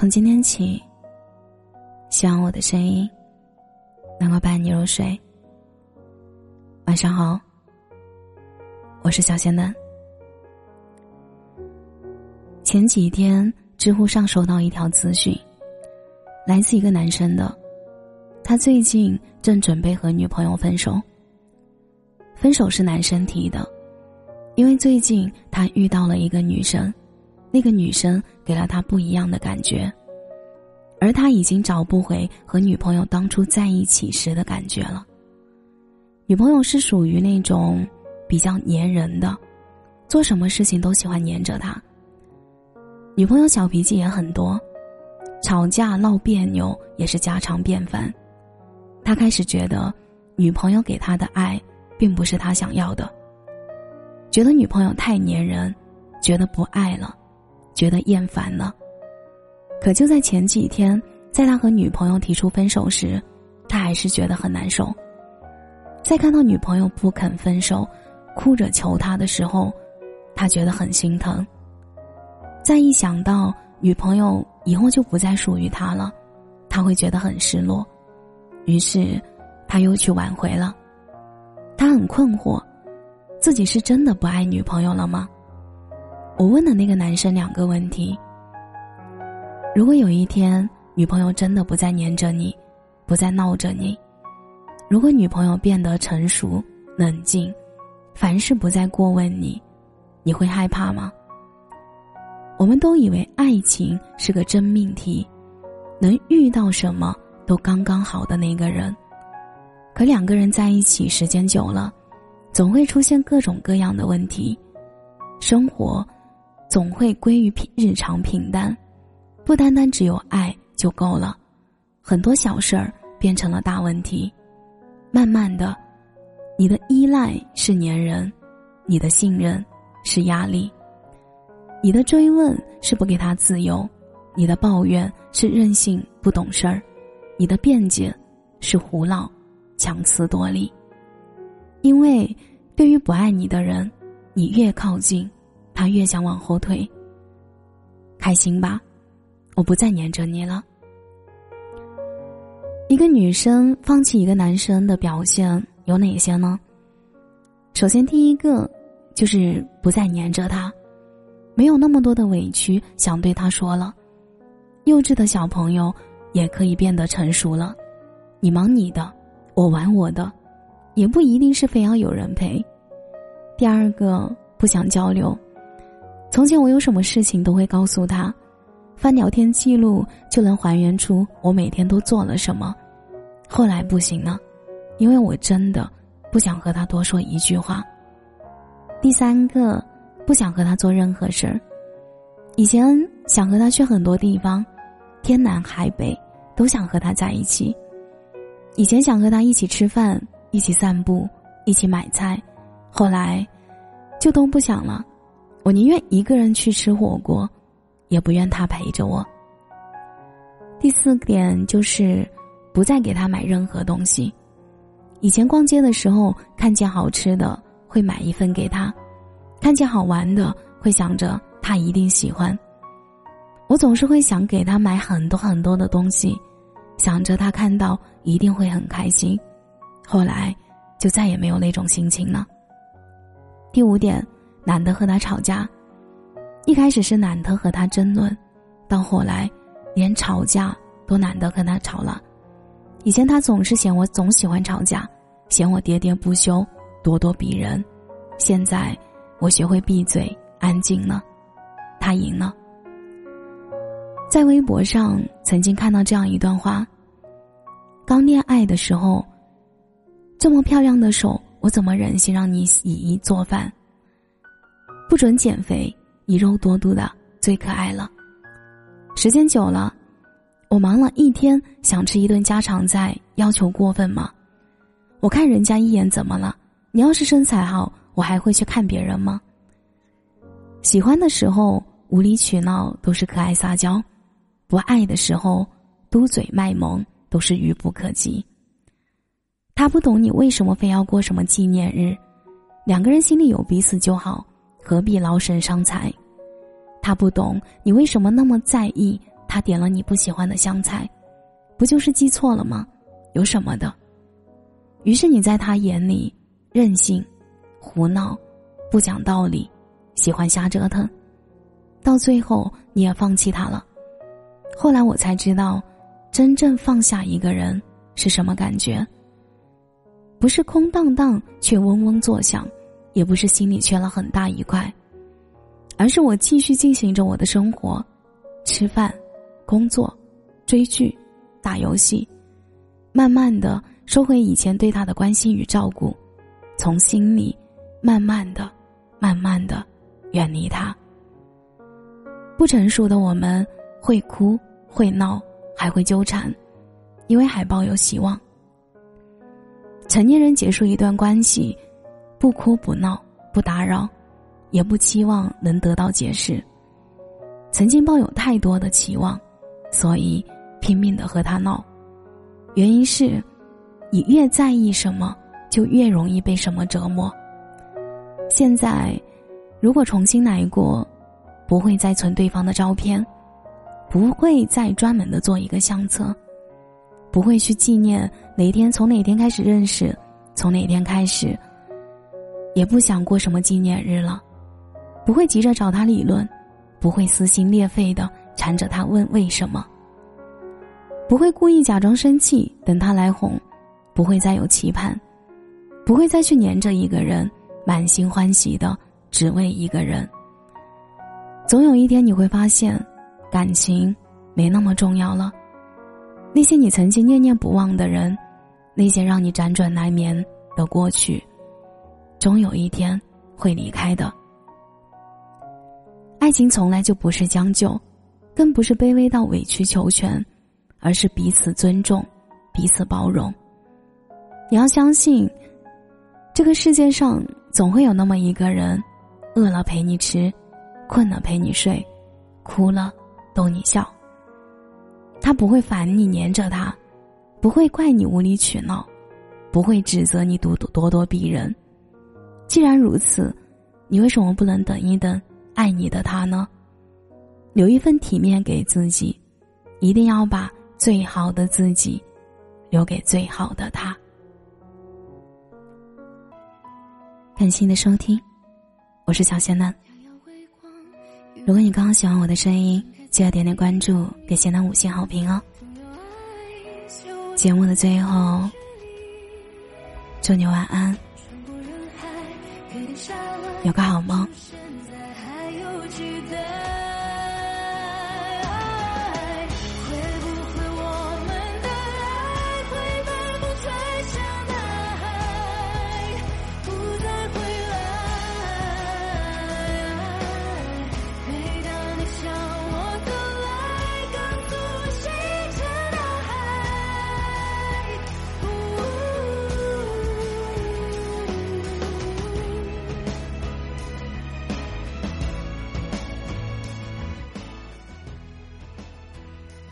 从今天起，希望我的声音能够伴你入睡。晚上好，我是小仙嫩。前几天，知乎上收到一条资讯，来自一个男生的，他最近正准备和女朋友分手。分手是男生提的，因为最近他遇到了一个女生。那个女生给了他不一样的感觉，而他已经找不回和女朋友当初在一起时的感觉了。女朋友是属于那种比较粘人的，做什么事情都喜欢黏着他。女朋友小脾气也很多，吵架闹别扭也是家常便饭。他开始觉得，女朋友给他的爱并不是他想要的，觉得女朋友太粘人，觉得不爱了。觉得厌烦了，可就在前几天，在他和女朋友提出分手时，他还是觉得很难受。在看到女朋友不肯分手，哭着求他的时候，他觉得很心疼。再一想到女朋友以后就不再属于他了，他会觉得很失落，于是他又去挽回了。他很困惑，自己是真的不爱女朋友了吗？我问了那个男生两个问题：如果有一天女朋友真的不再黏着你，不再闹着你；如果女朋友变得成熟冷静，凡事不再过问你，你会害怕吗？我们都以为爱情是个真命题，能遇到什么都刚刚好的那个人，可两个人在一起时间久了，总会出现各种各样的问题，生活。总会归于平日常平淡，不单单只有爱就够了，很多小事儿变成了大问题。慢慢的，你的依赖是粘人，你的信任是压力，你的追问是不给他自由，你的抱怨是任性不懂事儿，你的辩解是胡闹强词夺理。因为对于不爱你的人，你越靠近。他越想往后退。开心吧，我不再黏着你了。一个女生放弃一个男生的表现有哪些呢？首先，第一个就是不再黏着他，没有那么多的委屈想对他说了。幼稚的小朋友也可以变得成熟了。你忙你的，我玩我的，也不一定是非要有人陪。第二个，不想交流。从前我有什么事情都会告诉他，翻聊天记录就能还原出我每天都做了什么。后来不行了，因为我真的不想和他多说一句话。第三个，不想和他做任何事儿。以前想和他去很多地方，天南海北都想和他在一起。以前想和他一起吃饭，一起散步，一起买菜，后来就都不想了。我宁愿一个人去吃火锅，也不愿他陪着我。第四点就是不再给他买任何东西。以前逛街的时候，看见好吃的会买一份给他，看见好玩的会想着他一定喜欢。我总是会想给他买很多很多的东西，想着他看到一定会很开心。后来就再也没有那种心情了。第五点。懒得和他吵架，一开始是懒得和他争论，到后来，连吵架都懒得跟他吵了。以前他总是嫌我总喜欢吵架，嫌我喋喋不休、咄咄逼人。现在我学会闭嘴、安静了，他赢了。在微博上曾经看到这样一段话：刚恋爱的时候，这么漂亮的手，我怎么忍心让你洗衣做饭？不准减肥，你肉多多的最可爱了。时间久了，我忙了一天，想吃一顿家常菜，要求过分吗？我看人家一眼怎么了？你要是身材好，我还会去看别人吗？喜欢的时候无理取闹都是可爱撒娇，不爱的时候嘟嘴卖萌都是愚不可及。他不懂你为什么非要过什么纪念日，两个人心里有彼此就好。何必劳神伤财？他不懂你为什么那么在意他点了你不喜欢的香菜，不就是记错了吗？有什么的？于是你在他眼里任性、胡闹、不讲道理，喜欢瞎折腾，到最后你也放弃他了。后来我才知道，真正放下一个人是什么感觉。不是空荡荡却嗡嗡作响，也不是心里缺了很大一块，而是我继续进行着我的生活，吃饭、工作、追剧、打游戏，慢慢的收回以前对他的关心与照顾，从心里慢慢的、慢慢的远离他。不成熟的我们会哭会闹还会纠缠，因为还抱有希望。成年人结束一段关系，不哭不闹不打扰，也不期望能得到解释。曾经抱有太多的期望，所以拼命的和他闹。原因是，你越在意什么，就越容易被什么折磨。现在，如果重新来过，不会再存对方的照片，不会再专门的做一个相册。不会去纪念哪天从哪天开始认识，从哪天开始，也不想过什么纪念日了，不会急着找他理论，不会撕心裂肺的缠着他问为什么，不会故意假装生气等他来哄，不会再有期盼，不会再去黏着一个人，满心欢喜的只为一个人。总有一天你会发现，感情没那么重要了。那些你曾经念念不忘的人，那些让你辗转难眠的过去，终有一天会离开的。爱情从来就不是将就，更不是卑微到委曲求全，而是彼此尊重，彼此包容。你要相信，这个世界上总会有那么一个人，饿了陪你吃，困了陪你睡，哭了逗你笑。他不会烦你黏着他，不会怪你无理取闹，不会指责你咄咄咄咄逼人。既然如此，你为什么不能等一等爱你的他呢？留一份体面给自己，一定要把最好的自己留给最好的他。感谢你的收听，我是小仙嫩。如果你刚刚喜欢我的声音。记得点点关注，给贤男五星好评哦！节目的最后，祝你晚安，有个好梦。